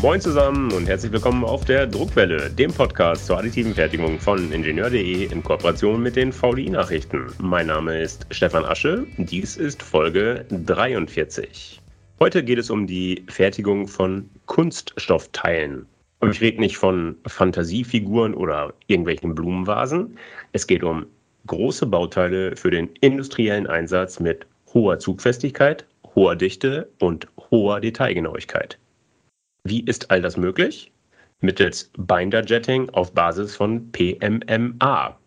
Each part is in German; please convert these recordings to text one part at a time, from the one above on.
Moin zusammen und herzlich willkommen auf der Druckwelle, dem Podcast zur additiven Fertigung von Ingenieur.de in Kooperation mit den VDI-Nachrichten. Mein Name ist Stefan Asche, dies ist Folge 43. Heute geht es um die Fertigung von Kunststoffteilen. Aber ich rede nicht von Fantasiefiguren oder irgendwelchen Blumenvasen. Es geht um große Bauteile für den industriellen Einsatz mit hoher Zugfestigkeit, hoher Dichte und hoher Detailgenauigkeit. Wie ist all das möglich? Mittels Binder-Jetting auf Basis von PMMA.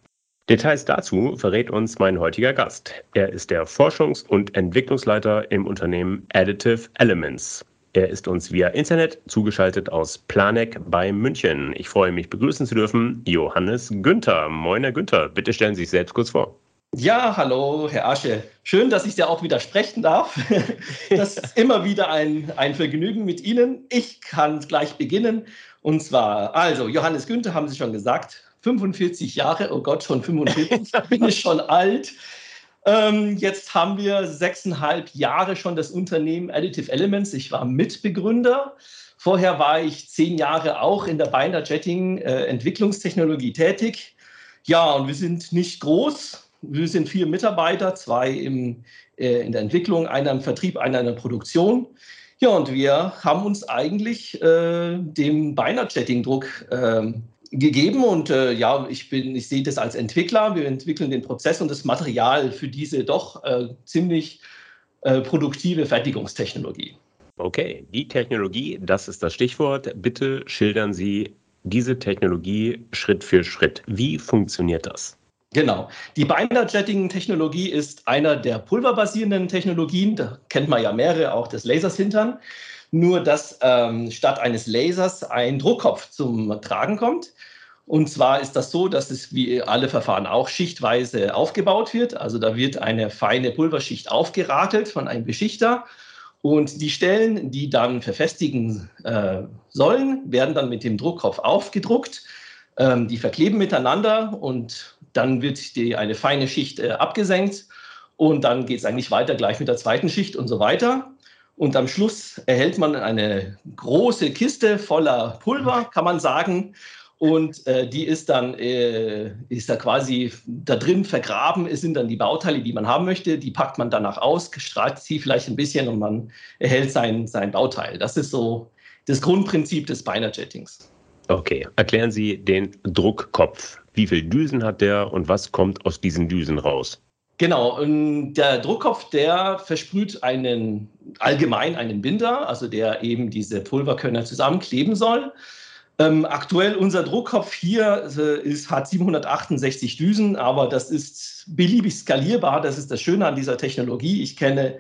Details dazu verrät uns mein heutiger Gast. Er ist der Forschungs- und Entwicklungsleiter im Unternehmen Additive Elements. Er ist uns via Internet zugeschaltet aus Planegg bei München. Ich freue mich, begrüßen zu dürfen Johannes Günther. Moin, Herr Günther. Bitte stellen Sie sich selbst kurz vor. Ja, hallo, Herr Asche. Schön, dass ich ja auch wieder sprechen darf. Das ist immer wieder ein, ein Vergnügen mit Ihnen. Ich kann gleich beginnen. Und zwar, also, Johannes Günther haben Sie schon gesagt, 45 Jahre, oh Gott, schon 45, da bin ich schon alt. Ähm, jetzt haben wir sechseinhalb Jahre schon das Unternehmen Additive Elements. Ich war Mitbegründer. Vorher war ich zehn Jahre auch in der Binder Jetting äh, Entwicklungstechnologie tätig. Ja, und wir sind nicht groß, wir sind vier Mitarbeiter, zwei im, äh, in der Entwicklung, einer im Vertrieb, einer in der Produktion. Ja, und wir haben uns eigentlich äh, dem Beiner-Chatting-Druck äh, gegeben und äh, ja, ich bin, ich sehe das als Entwickler. Wir entwickeln den Prozess und das Material für diese doch äh, ziemlich äh, produktive Fertigungstechnologie. Okay, die Technologie, das ist das Stichwort. Bitte schildern Sie diese Technologie Schritt für Schritt. Wie funktioniert das? Genau. Die Binder-Jetting-Technologie ist einer der pulverbasierenden Technologien. Da kennt man ja mehrere, auch des Lasers hintern. Nur, dass ähm, statt eines Lasers ein Druckkopf zum Tragen kommt. Und zwar ist das so, dass es wie alle Verfahren auch schichtweise aufgebaut wird. Also da wird eine feine Pulverschicht aufgerakelt von einem Beschichter. Und die Stellen, die dann verfestigen äh, sollen, werden dann mit dem Druckkopf aufgedruckt. Ähm, die verkleben miteinander und dann wird die, eine feine Schicht äh, abgesenkt und dann geht es eigentlich weiter gleich mit der zweiten Schicht und so weiter. Und am Schluss erhält man eine große Kiste voller Pulver, kann man sagen. Und äh, die ist dann, äh, ist da quasi da drin vergraben, es sind dann die Bauteile, die man haben möchte. Die packt man danach aus, strahlt sie vielleicht ein bisschen und man erhält sein, sein Bauteil. Das ist so das Grundprinzip des Binder-Jettings. Okay, erklären Sie den Druckkopf. Wie viele Düsen hat der und was kommt aus diesen Düsen raus? Genau, und der Druckkopf, der versprüht einen allgemein einen Binder, also der eben diese Pulverkörner zusammenkleben soll. Ähm, aktuell unser Druckkopf hier äh, ist, hat 768 Düsen, aber das ist beliebig skalierbar. Das ist das Schöne an dieser Technologie. Ich kenne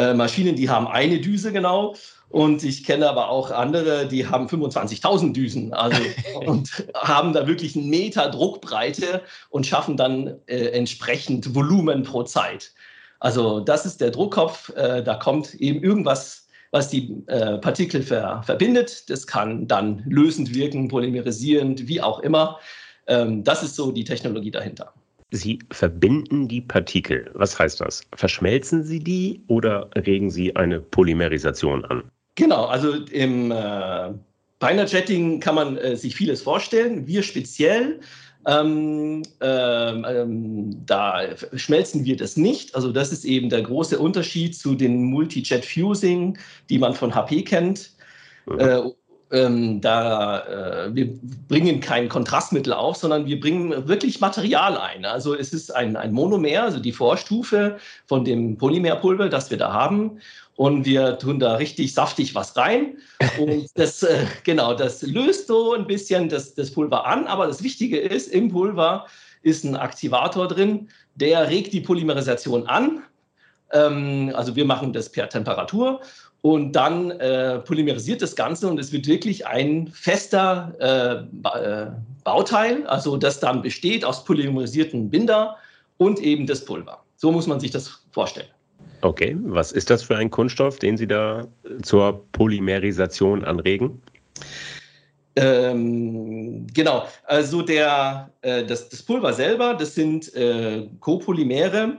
äh, Maschinen, die haben eine Düse genau und ich kenne aber auch andere, die haben 25.000 Düsen also, und haben da wirklich einen Meter Druckbreite und schaffen dann äh, entsprechend Volumen pro Zeit. Also das ist der Druckkopf. Äh, da kommt eben irgendwas, was die äh, Partikel ver verbindet. Das kann dann lösend wirken, polymerisierend, wie auch immer. Ähm, das ist so die Technologie dahinter. Sie verbinden die Partikel. Was heißt das? Verschmelzen Sie die oder regen Sie eine Polymerisation an? Genau, also im äh, Binder Jetting kann man äh, sich vieles vorstellen. Wir speziell, ähm, ähm, ähm, da schmelzen wir das nicht. Also das ist eben der große Unterschied zu den Multi-Jet Fusing, die man von HP kennt. Mhm. Äh, ähm, da äh, wir bringen kein Kontrastmittel auf, sondern wir bringen wirklich Material ein. Also es ist ein, ein Monomer, also die Vorstufe von dem Polymerpulver, das wir da haben und wir tun da richtig saftig was rein. Und das, äh, genau, das löst so ein bisschen das, das Pulver an. Aber das Wichtige ist, im Pulver ist ein Aktivator drin, der regt die Polymerisation an. Ähm, also wir machen das per Temperatur und dann äh, polymerisiert das Ganze und es wird wirklich ein fester äh, äh Bauteil, also das dann besteht aus polymerisierten Binder und eben das Pulver. So muss man sich das vorstellen. Okay, was ist das für ein Kunststoff, den Sie da zur Polymerisation anregen? Ähm, genau, also der, äh, das, das, Pulver selber, das sind äh, Copolymere,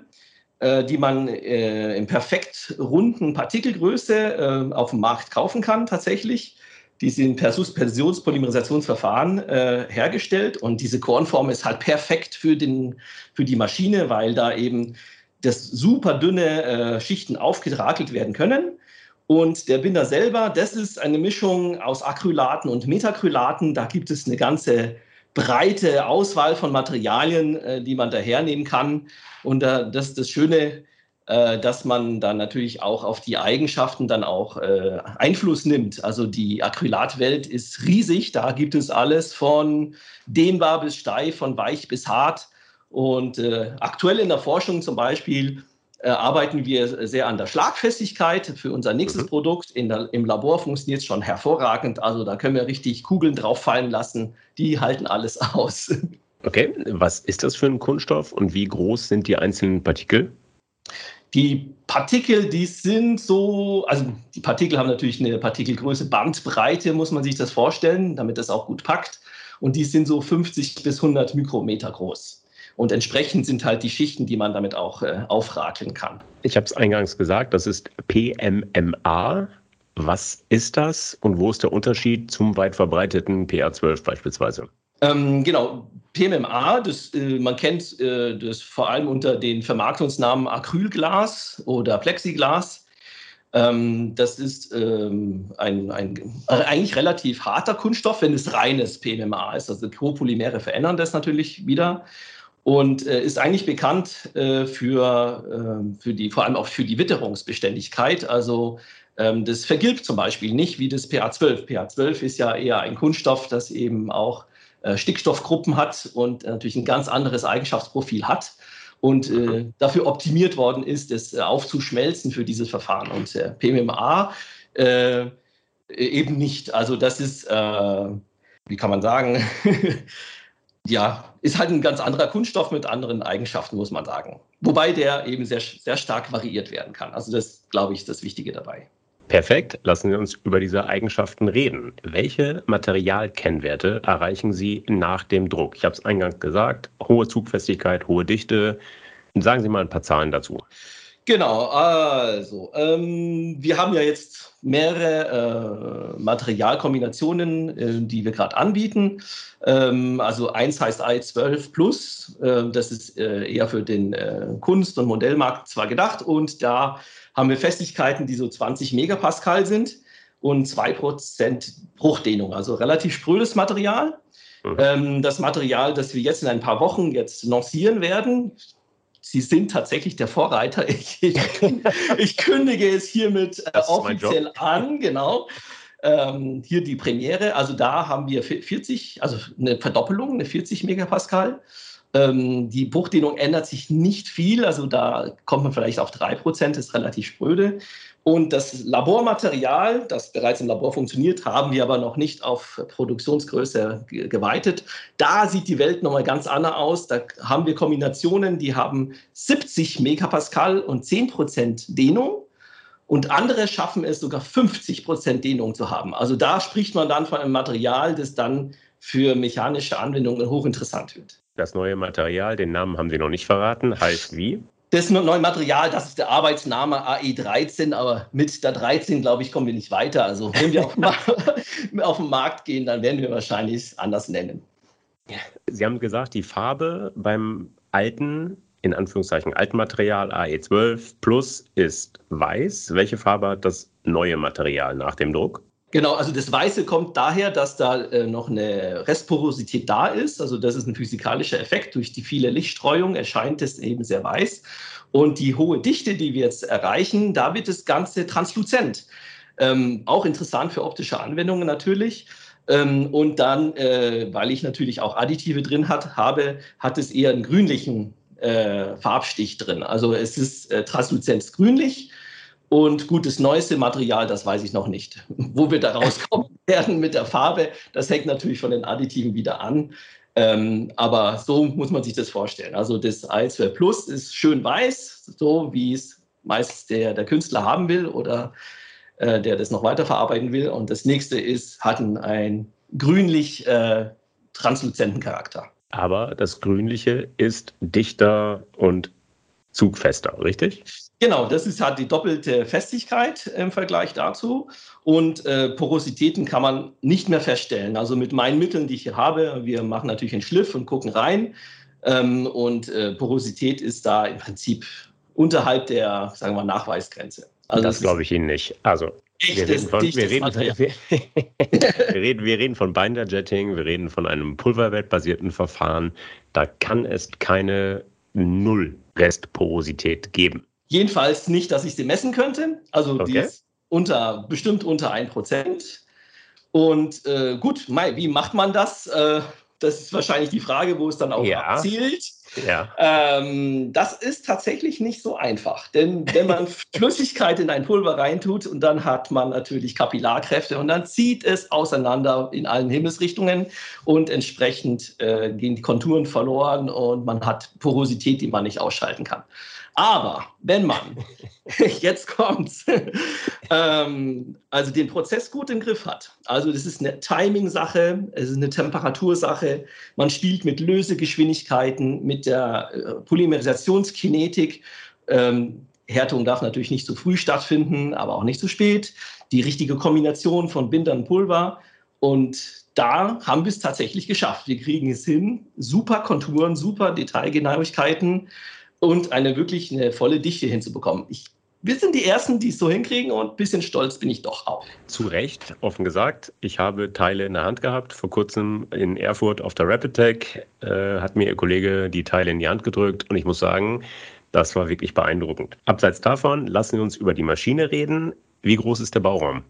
die man äh, in perfekt runden Partikelgröße äh, auf dem Markt kaufen kann tatsächlich. die sind per Suspensionspolymerisationsverfahren äh, hergestellt und diese Kornform ist halt perfekt für, den, für die Maschine, weil da eben das super dünne äh, Schichten aufgerakelt werden können. Und der Binder selber, das ist eine Mischung aus Acrylaten und Metacrylaten. Da gibt es eine ganze breite Auswahl von Materialien, äh, die man da hernehmen kann. Und äh, das ist das Schöne, äh, dass man dann natürlich auch auf die Eigenschaften dann auch äh, Einfluss nimmt. Also die Acrylatwelt ist riesig. Da gibt es alles von dehnbar bis steif, von weich bis hart. Und äh, aktuell in der Forschung zum Beispiel arbeiten wir sehr an der Schlagfestigkeit für unser nächstes mhm. Produkt. Der, Im Labor funktioniert es schon hervorragend. Also da können wir richtig Kugeln drauf fallen lassen. Die halten alles aus. Okay, was ist das für ein Kunststoff und wie groß sind die einzelnen Partikel? Die Partikel, die sind so, also die Partikel haben natürlich eine Partikelgröße, Bandbreite muss man sich das vorstellen, damit das auch gut packt. Und die sind so 50 bis 100 Mikrometer groß. Und entsprechend sind halt die Schichten, die man damit auch äh, aufrakeln kann. Ich habe es eingangs gesagt, das ist PMMA. Was ist das und wo ist der Unterschied zum weit verbreiteten PA12 beispielsweise? Ähm, genau, PMMA, das, äh, man kennt äh, das vor allem unter den Vermarktungsnamen Acrylglas oder Plexiglas. Ähm, das ist ähm, ein, ein äh, eigentlich relativ harter Kunststoff, wenn es reines PMMA ist. Also Copolymere verändern das natürlich wieder und äh, ist eigentlich bekannt äh, für, ähm, für die, vor allem auch für die Witterungsbeständigkeit. Also ähm, das vergilbt zum Beispiel nicht wie das PA12. PA12 ist ja eher ein Kunststoff, das eben auch äh, Stickstoffgruppen hat und natürlich ein ganz anderes Eigenschaftsprofil hat und äh, dafür optimiert worden ist, es äh, aufzuschmelzen für dieses Verfahren. Und äh, PMMA äh, eben nicht. Also das ist, äh, wie kann man sagen, ja, ist halt ein ganz anderer Kunststoff mit anderen Eigenschaften, muss man sagen. Wobei der eben sehr, sehr stark variiert werden kann. Also das, glaube ich, ist das Wichtige dabei. Perfekt, lassen Sie uns über diese Eigenschaften reden. Welche Materialkennwerte erreichen Sie nach dem Druck? Ich habe es eingangs gesagt, hohe Zugfestigkeit, hohe Dichte. Sagen Sie mal ein paar Zahlen dazu. Genau, also ähm, wir haben ja jetzt mehrere äh, Materialkombinationen, äh, die wir gerade anbieten. Ähm, also eins heißt i12 Plus, äh, das ist äh, eher für den äh, Kunst- und Modellmarkt zwar gedacht und da haben wir Festigkeiten, die so 20 Megapascal sind und 2% Bruchdehnung, also relativ sprödes Material. Mhm. Ähm, das Material, das wir jetzt in ein paar Wochen jetzt lancieren werden, Sie sind tatsächlich der Vorreiter. Ich, ich, ich kündige es hiermit äh, offiziell an, genau. Ähm, hier die Premiere. Also da haben wir 40, also eine Verdoppelung, eine 40 Megapascal. Ähm, die Bruchdehnung ändert sich nicht viel, also da kommt man vielleicht auf 3%, ist relativ spröde. Und das Labormaterial, das bereits im Labor funktioniert, haben wir aber noch nicht auf Produktionsgröße geweitet. Da sieht die Welt nochmal ganz anders aus. Da haben wir Kombinationen, die haben 70 Megapascal und 10% Dehnung. Und andere schaffen es sogar 50% Dehnung zu haben. Also da spricht man dann von einem Material, das dann für mechanische Anwendungen hochinteressant wird. Das neue Material, den Namen haben Sie noch nicht verraten, heißt wie? Das neue Material, das ist der Arbeitsname AE13, aber mit der 13, glaube ich, kommen wir nicht weiter. Also wenn wir auf, auf den Markt gehen, dann werden wir wahrscheinlich anders nennen. Sie haben gesagt, die Farbe beim alten, in Anführungszeichen alten Material AE12 Plus ist weiß. Welche Farbe hat das neue Material nach dem Druck? Genau, also das Weiße kommt daher, dass da äh, noch eine Restporosität da ist. Also das ist ein physikalischer Effekt. Durch die viele Lichtstreuung erscheint es eben sehr weiß. Und die hohe Dichte, die wir jetzt erreichen, da wird das Ganze transluzent. Ähm, auch interessant für optische Anwendungen natürlich. Ähm, und dann, äh, weil ich natürlich auch Additive drin hat, habe, hat es eher einen grünlichen äh, Farbstich drin. Also es ist äh, transluzent grünlich und gutes neueste Material, das weiß ich noch nicht. Wo wir da rauskommen werden mit der Farbe, das hängt natürlich von den Additiven wieder an. Ähm, aber so muss man sich das vorstellen. Also das i2 Plus ist schön weiß, so wie es meist der, der Künstler haben will oder äh, der das noch weiterverarbeiten will. Und das nächste ist, hat einen grünlich äh, transluzenten Charakter. Aber das Grünliche ist dichter und zugfester, richtig? Genau, das ist halt die doppelte Festigkeit im Vergleich dazu. Und äh, Porositäten kann man nicht mehr feststellen. Also mit meinen Mitteln, die ich hier habe, wir machen natürlich einen Schliff und gucken rein. Ähm, und äh, Porosität ist da im Prinzip unterhalb der, sagen wir mal, Nachweisgrenze. Also das glaube ich Ihnen nicht. Also wir reden, von, wir, reden, wir, reden, wir reden von Binder-Jetting, wir reden von einem pulverbettbasierten Verfahren. Da kann es keine Null-Restporosität geben. Jedenfalls nicht, dass ich sie messen könnte. Also okay. die ist unter, bestimmt unter 1%. Und äh, gut, Mai, wie macht man das? Äh, das ist wahrscheinlich die Frage, wo es dann auch ja. abzielt. Ja. Ähm, das ist tatsächlich nicht so einfach, denn wenn man Flüssigkeit in ein Pulver reintut und dann hat man natürlich Kapillarkräfte und dann zieht es auseinander in allen Himmelsrichtungen und entsprechend äh, gehen die Konturen verloren und man hat Porosität, die man nicht ausschalten kann. Aber wenn man, jetzt kommt's, ähm, also den Prozess gut im Griff hat, also das ist eine Timing-Sache, es ist eine Temperatursache, man spielt mit Lösegeschwindigkeiten, mit der äh, Polymerisationskinetik. Ähm, Härtung darf natürlich nicht zu früh stattfinden, aber auch nicht zu spät. Die richtige Kombination von Binder und Pulver. Und da haben wir es tatsächlich geschafft. Wir kriegen es hin. Super Konturen, super Detailgenauigkeiten und eine wirklich eine volle Dichte hinzubekommen. Ich, wir sind die Ersten, die es so hinkriegen und ein bisschen stolz bin ich doch auch. Zu Recht, offen gesagt. Ich habe Teile in der Hand gehabt. Vor kurzem in Erfurt auf der Rapid Tech äh, hat mir Ihr Kollege die Teile in die Hand gedrückt und ich muss sagen, das war wirklich beeindruckend. Abseits davon lassen wir uns über die Maschine reden. Wie groß ist der Bauraum?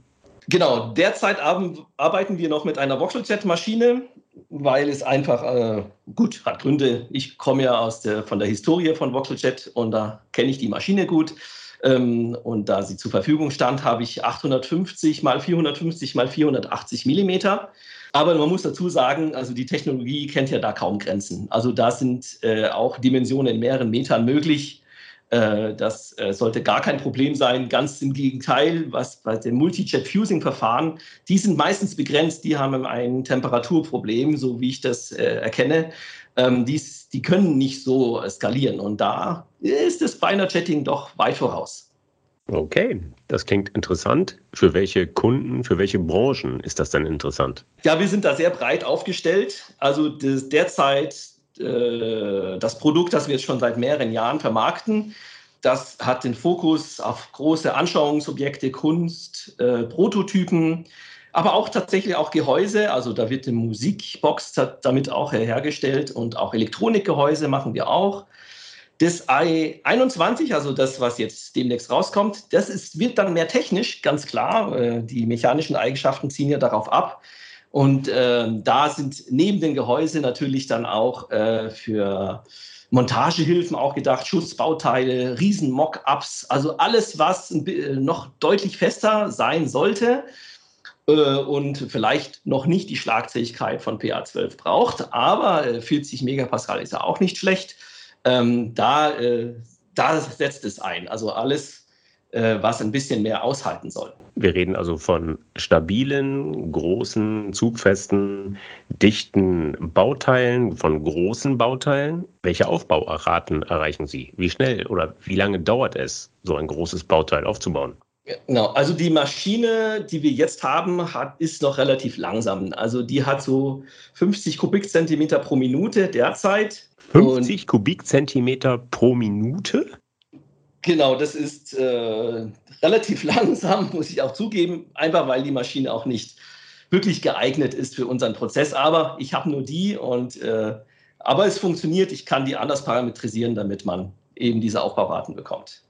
Genau, derzeit arbeiten wir noch mit einer Voxeljet-Maschine, weil es einfach, äh, gut, hat Gründe. Ich komme ja aus der, von der Historie von Voxeljet und da kenne ich die Maschine gut. Ähm, und da sie zur Verfügung stand, habe ich 850 mal 450 mal 480 Millimeter. Aber man muss dazu sagen, also die Technologie kennt ja da kaum Grenzen. Also da sind äh, auch Dimensionen in mehreren Metern möglich. Äh, das äh, sollte gar kein Problem sein. Ganz im Gegenteil, was bei den Multi-Jet-Fusing-Verfahren, die sind meistens begrenzt, die haben ein Temperaturproblem, so wie ich das äh, erkenne. Ähm, dies, die können nicht so skalieren und da ist das Binder-Jetting doch weit voraus. Okay, das klingt interessant. Für welche Kunden, für welche Branchen ist das denn interessant? Ja, wir sind da sehr breit aufgestellt. Also das, derzeit äh, das Produkt, das wir jetzt schon seit mehreren Jahren vermarkten, das hat den Fokus auf große Anschauungsobjekte, Kunst, äh, Prototypen, aber auch tatsächlich auch Gehäuse. Also da wird eine Musikbox damit auch hergestellt und auch Elektronikgehäuse machen wir auch. Das i21, also das, was jetzt demnächst rauskommt, das ist, wird dann mehr technisch, ganz klar. Äh, die mechanischen Eigenschaften ziehen ja darauf ab. Und äh, da sind neben den Gehäuse natürlich dann auch äh, für Montagehilfen auch gedacht, Schutzbauteile, riesen Mock-ups, also alles, was noch deutlich fester sein sollte äh, und vielleicht noch nicht die Schlagzähigkeit von PA12 braucht, aber äh, 40 Megapascal ist ja auch nicht schlecht. Ähm, da, äh, da setzt es ein. Also alles äh, was ein bisschen mehr aushalten soll. Wir reden also von stabilen, großen, zugfesten, dichten Bauteilen, von großen Bauteilen. Welche Aufbauarten erreichen Sie? Wie schnell oder wie lange dauert es, so ein großes Bauteil aufzubauen? Genau, also die Maschine, die wir jetzt haben, hat, ist noch relativ langsam. Also die hat so 50 Kubikzentimeter pro Minute derzeit. 50 Kubikzentimeter pro Minute? Genau, das ist äh, relativ langsam, muss ich auch zugeben, einfach weil die Maschine auch nicht wirklich geeignet ist für unseren Prozess. Aber ich habe nur die und äh, aber es funktioniert. Ich kann die anders parametrisieren, damit man eben diese Aufbauraten bekommt.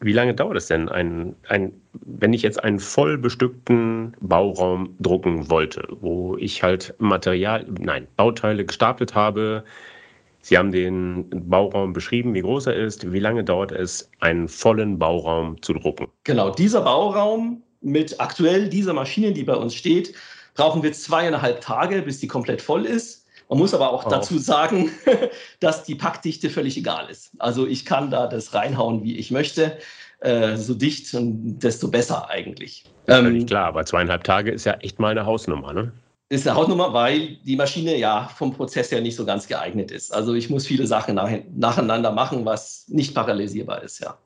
Wie lange dauert es denn, ein, ein, wenn ich jetzt einen voll bestückten Bauraum drucken wollte, wo ich halt Material, nein, Bauteile gestapelt habe, Sie haben den Bauraum beschrieben, wie groß er ist. Wie lange dauert es, einen vollen Bauraum zu drucken? Genau, dieser Bauraum mit aktuell dieser Maschine, die bei uns steht, brauchen wir zweieinhalb Tage, bis die komplett voll ist. Man muss aber auch oh. dazu sagen, dass die Packdichte völlig egal ist. Also ich kann da das reinhauen, wie ich möchte. Äh, so dicht und desto besser eigentlich. Ähm, völlig klar, aber zweieinhalb Tage ist ja echt mal eine Hausnummer, ne? Ist eine Hausnummer, weil die Maschine ja vom Prozess her nicht so ganz geeignet ist. Also ich muss viele Sachen nach, nacheinander machen, was nicht parallelisierbar ist, ja.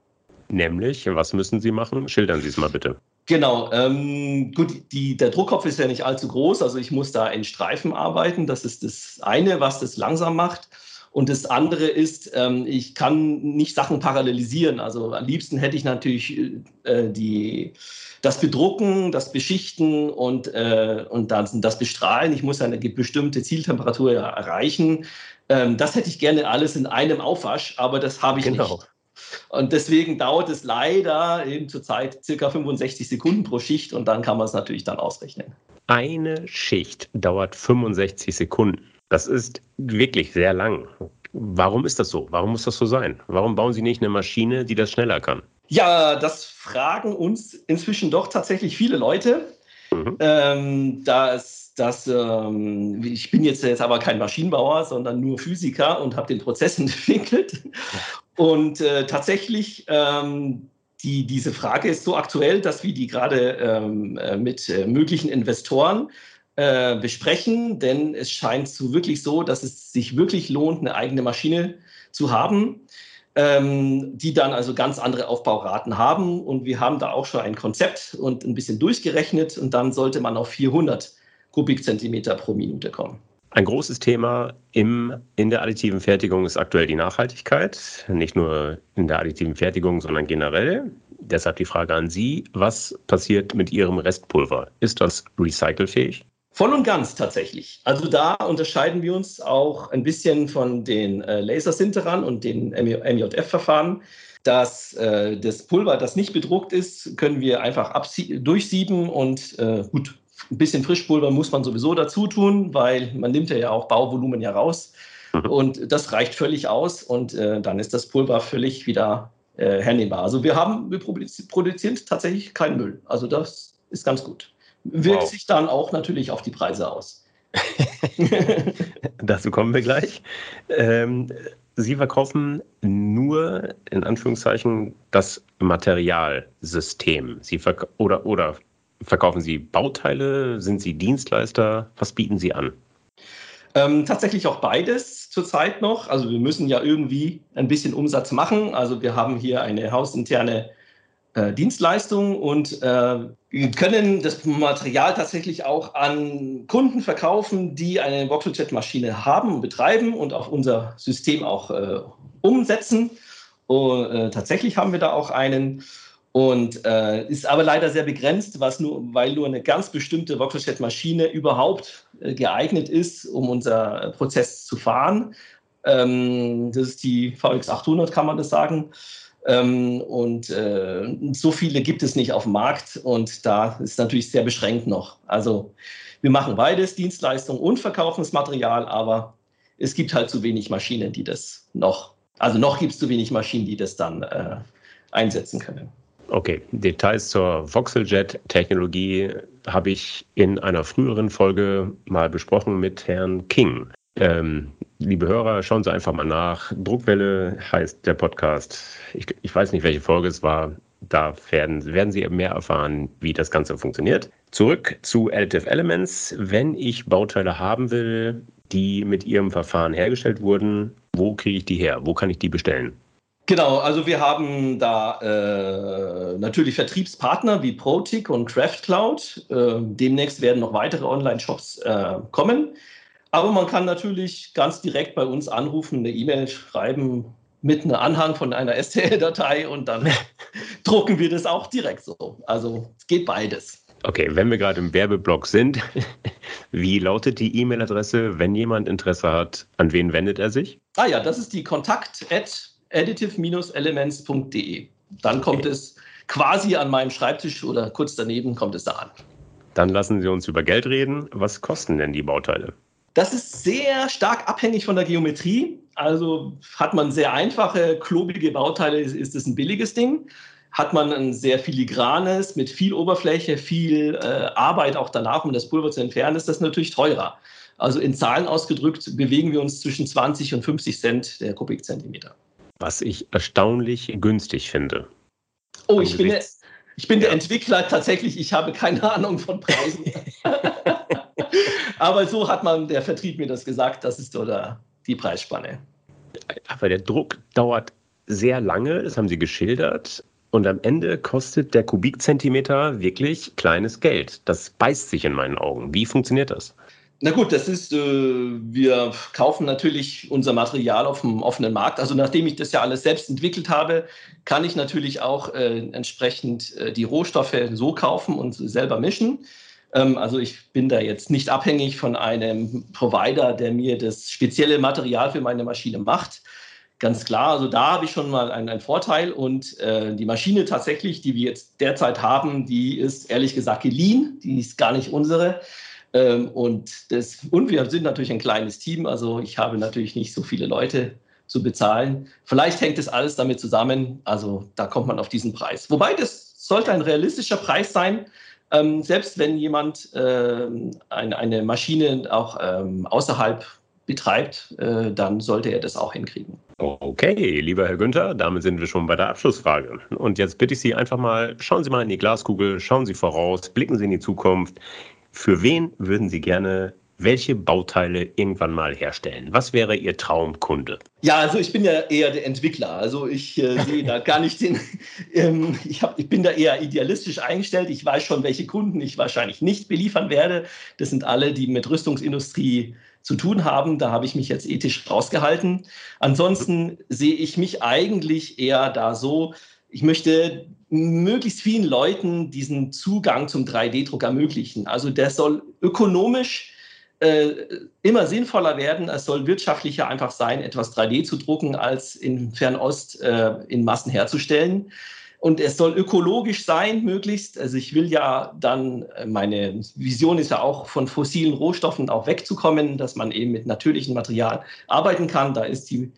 Nämlich, was müssen Sie machen? Schildern Sie es mal bitte. Genau, ähm, gut, die, der Druckkopf ist ja nicht allzu groß, also ich muss da in Streifen arbeiten. Das ist das eine, was das langsam macht. Und das andere ist, ähm, ich kann nicht Sachen parallelisieren. Also am liebsten hätte ich natürlich äh, die, das Bedrucken, das Beschichten und, äh, und dann das Bestrahlen. Ich muss eine bestimmte Zieltemperatur erreichen. Ähm, das hätte ich gerne alles in einem Aufwasch, aber das habe ich genau. nicht. Und deswegen dauert es leider eben zurzeit circa 65 Sekunden pro Schicht und dann kann man es natürlich dann ausrechnen. Eine Schicht dauert 65 Sekunden. Das ist wirklich sehr lang. Warum ist das so? Warum muss das so sein? Warum bauen Sie nicht eine Maschine, die das schneller kann? Ja, das fragen uns inzwischen doch tatsächlich viele Leute. Mhm. Ähm, das, das, ähm, ich bin jetzt, jetzt aber kein Maschinenbauer, sondern nur Physiker und habe den Prozess entwickelt. Und äh, tatsächlich, ähm, die, diese Frage ist so aktuell, dass wir die gerade ähm, äh, mit äh, möglichen Investoren äh, besprechen, denn es scheint so wirklich so, dass es sich wirklich lohnt, eine eigene Maschine zu haben, ähm, die dann also ganz andere Aufbauraten haben. Und wir haben da auch schon ein Konzept und ein bisschen durchgerechnet und dann sollte man auf 400 Kubikzentimeter pro Minute kommen. Ein großes Thema im, in der additiven Fertigung ist aktuell die Nachhaltigkeit. Nicht nur in der additiven Fertigung, sondern generell. Deshalb die Frage an Sie, was passiert mit Ihrem Restpulver? Ist das recycelfähig? Voll und ganz tatsächlich. Also da unterscheiden wir uns auch ein bisschen von den äh, Lasersinterern und den MJF-Verfahren. Das, äh, das Pulver, das nicht bedruckt ist, können wir einfach durchsieben und äh, gut, ein bisschen Frischpulver muss man sowieso dazu tun, weil man nimmt ja auch Bauvolumen ja raus. Mhm. Und das reicht völlig aus und äh, dann ist das Pulver völlig wieder äh, hernehmbar. Also wir haben, wir produzieren tatsächlich keinen Müll. Also das ist ganz gut wirkt wow. sich dann auch natürlich auf die Preise aus. Dazu kommen wir gleich. Ähm, Sie verkaufen nur in Anführungszeichen das Materialsystem. Sie verk oder, oder verkaufen Sie Bauteile? Sind Sie Dienstleister? Was bieten Sie an? Ähm, tatsächlich auch beides zurzeit noch. Also wir müssen ja irgendwie ein bisschen Umsatz machen. Also wir haben hier eine hausinterne äh, Dienstleistung und äh, können das Material tatsächlich auch an Kunden verkaufen, die eine Voxeljet-Maschine haben und betreiben und auf unser System auch äh, umsetzen. Und, äh, tatsächlich haben wir da auch einen und äh, ist aber leider sehr begrenzt, was nur, weil nur eine ganz bestimmte Voxeljet-Maschine überhaupt äh, geeignet ist, um unser Prozess zu fahren. Ähm, das ist die VX 800, kann man das sagen. Ähm, und äh, so viele gibt es nicht auf dem Markt und da ist natürlich sehr beschränkt noch. Also wir machen beides, Dienstleistung und verkaufen das Material, aber es gibt halt zu wenig Maschinen, die das noch, also noch gibt es zu wenig Maschinen, die das dann äh, einsetzen können. Okay, Details zur Voxeljet-Technologie habe ich in einer früheren Folge mal besprochen mit Herrn King. Ähm, liebe Hörer, schauen Sie einfach mal nach. Druckwelle heißt der Podcast. Ich, ich weiß nicht, welche Folge es war. Da werden, werden Sie mehr erfahren, wie das Ganze funktioniert. Zurück zu Additive Elements. Wenn ich Bauteile haben will, die mit Ihrem Verfahren hergestellt wurden, wo kriege ich die her? Wo kann ich die bestellen? Genau, also wir haben da äh, natürlich Vertriebspartner wie Protic und CraftCloud. Äh, demnächst werden noch weitere Online-Shops äh, kommen. Aber man kann natürlich ganz direkt bei uns anrufen, eine E-Mail schreiben mit einem Anhang von einer STL-Datei und dann drucken wir das auch direkt so. Also es geht beides. Okay, wenn wir gerade im Werbeblock sind, wie lautet die E-Mail-Adresse, wenn jemand Interesse hat? An wen wendet er sich? Ah ja, das ist die kontakt at additive-elements.de. Dann kommt okay. es quasi an meinem Schreibtisch oder kurz daneben kommt es da an. Dann lassen Sie uns über Geld reden. Was kosten denn die Bauteile? Das ist sehr stark abhängig von der Geometrie. Also hat man sehr einfache, klobige Bauteile, ist es ein billiges Ding. Hat man ein sehr filigranes, mit viel Oberfläche, viel äh, Arbeit auch danach, um das Pulver zu entfernen, ist das natürlich teurer. Also in Zahlen ausgedrückt bewegen wir uns zwischen 20 und 50 Cent der Kubikzentimeter. Was ich erstaunlich günstig finde. Oh, ich bin, der, ich bin der Entwickler tatsächlich. Ich habe keine Ahnung von Preisen. Aber so hat man der Vertrieb mir das gesagt, das ist oder die Preisspanne. Aber der Druck dauert sehr lange, das haben Sie geschildert. Und am Ende kostet der Kubikzentimeter wirklich kleines Geld. Das beißt sich in meinen Augen. Wie funktioniert das? Na gut, das ist, äh, wir kaufen natürlich unser Material auf dem offenen Markt. Also nachdem ich das ja alles selbst entwickelt habe, kann ich natürlich auch äh, entsprechend äh, die Rohstoffe so kaufen und selber mischen. Ähm, also ich bin da jetzt nicht abhängig von einem Provider, der mir das spezielle Material für meine Maschine macht. Ganz klar, also da habe ich schon mal einen, einen Vorteil und äh, die Maschine tatsächlich, die wir jetzt derzeit haben, die ist ehrlich gesagt geliehen, die ist gar nicht unsere. Ähm, und, das, und wir sind natürlich ein kleines Team, also ich habe natürlich nicht so viele Leute zu bezahlen. Vielleicht hängt das alles damit zusammen, also da kommt man auf diesen Preis. Wobei das sollte ein realistischer Preis sein, ähm, selbst wenn jemand äh, ein, eine Maschine auch ähm, außerhalb betreibt, äh, dann sollte er das auch hinkriegen. Okay, lieber Herr Günther, damit sind wir schon bei der Abschlussfrage. Und jetzt bitte ich Sie einfach mal, schauen Sie mal in die Glaskugel, schauen Sie voraus, blicken Sie in die Zukunft. Für wen würden Sie gerne welche Bauteile irgendwann mal herstellen? Was wäre Ihr Traumkunde? Ja, also ich bin ja eher der Entwickler. Also ich äh, sehe da gar nicht den. Ähm, ich, hab, ich bin da eher idealistisch eingestellt. Ich weiß schon, welche Kunden ich wahrscheinlich nicht beliefern werde. Das sind alle, die mit Rüstungsindustrie zu tun haben. Da habe ich mich jetzt ethisch rausgehalten. Ansonsten sehe ich mich eigentlich eher da so, ich möchte möglichst vielen Leuten diesen Zugang zum 3D-Druck ermöglichen. Also der soll ökonomisch immer sinnvoller werden. Es soll wirtschaftlicher einfach sein, etwas 3D zu drucken, als in Fernost äh, in Massen herzustellen. Und es soll ökologisch sein, möglichst. Also ich will ja dann, äh, meine Vision ist ja auch von fossilen Rohstoffen auch wegzukommen, dass man eben mit natürlichem Material arbeiten kann. Da ist die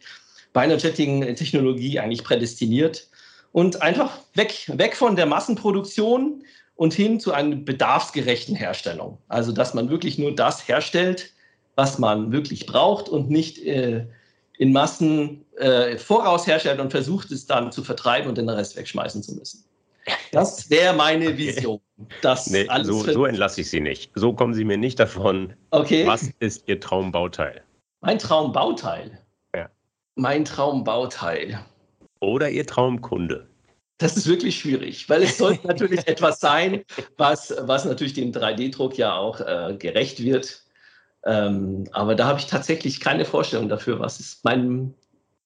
Biojetting-Technologie eigentlich prädestiniert und einfach weg, weg von der Massenproduktion und hin zu einer bedarfsgerechten Herstellung. Also, dass man wirklich nur das herstellt, was man wirklich braucht und nicht äh, in Massen äh, voraus herstellt und versucht es dann zu vertreiben und den Rest wegschmeißen zu müssen. Das wäre meine Vision. Das nee, so, so entlasse ich Sie nicht. So kommen Sie mir nicht davon. Okay. Was ist Ihr Traumbauteil? Mein Traumbauteil? Ja. Mein Traumbauteil. Oder Ihr Traumkunde? Das ist wirklich schwierig, weil es sollte natürlich etwas sein, was, was natürlich dem 3D-Druck ja auch äh, gerecht wird. Ähm, aber da habe ich tatsächlich keine Vorstellung dafür, was es mein,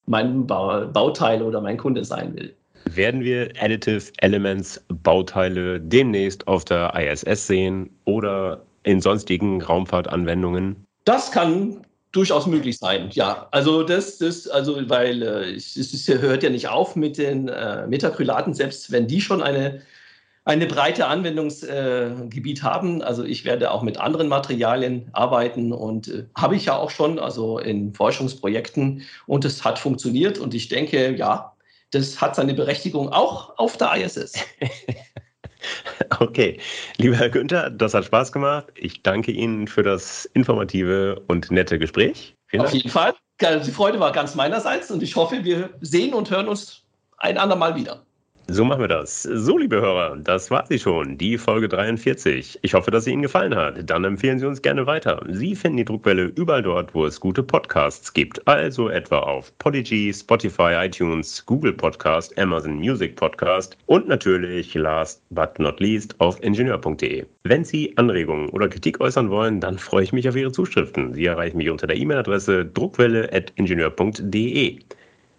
mein Bauteil oder mein Kunde sein will. Werden wir Additive Elements Bauteile demnächst auf der ISS sehen oder in sonstigen Raumfahrtanwendungen? Das kann durchaus möglich sein, ja. Also das, das also weil äh, es, es, hört ja nicht auf mit den äh, Metacrylaten, selbst wenn die schon eine, eine breite Anwendungsgebiet äh, haben. Also ich werde auch mit anderen Materialien arbeiten und äh, habe ich ja auch schon, also in Forschungsprojekten und es hat funktioniert und ich denke, ja, das hat seine Berechtigung auch auf der ISS. Okay, lieber Herr Günther, das hat Spaß gemacht. Ich danke Ihnen für das informative und nette Gespräch. Vielen Auf Dank. jeden Fall. Die Freude war ganz meinerseits und ich hoffe, wir sehen und hören uns ein andermal wieder. So machen wir das. So, liebe Hörer, das war sie schon, die Folge 43. Ich hoffe, dass sie Ihnen gefallen hat. Dann empfehlen Sie uns gerne weiter. Sie finden die Druckwelle überall dort, wo es gute Podcasts gibt. Also etwa auf Podigy, Spotify, iTunes, Google Podcast, Amazon Music Podcast und natürlich, last but not least, auf ingenieur.de. Wenn Sie Anregungen oder Kritik äußern wollen, dann freue ich mich auf Ihre Zuschriften. Sie erreichen mich unter der E-Mail-Adresse druckwelle.ingenieur.de.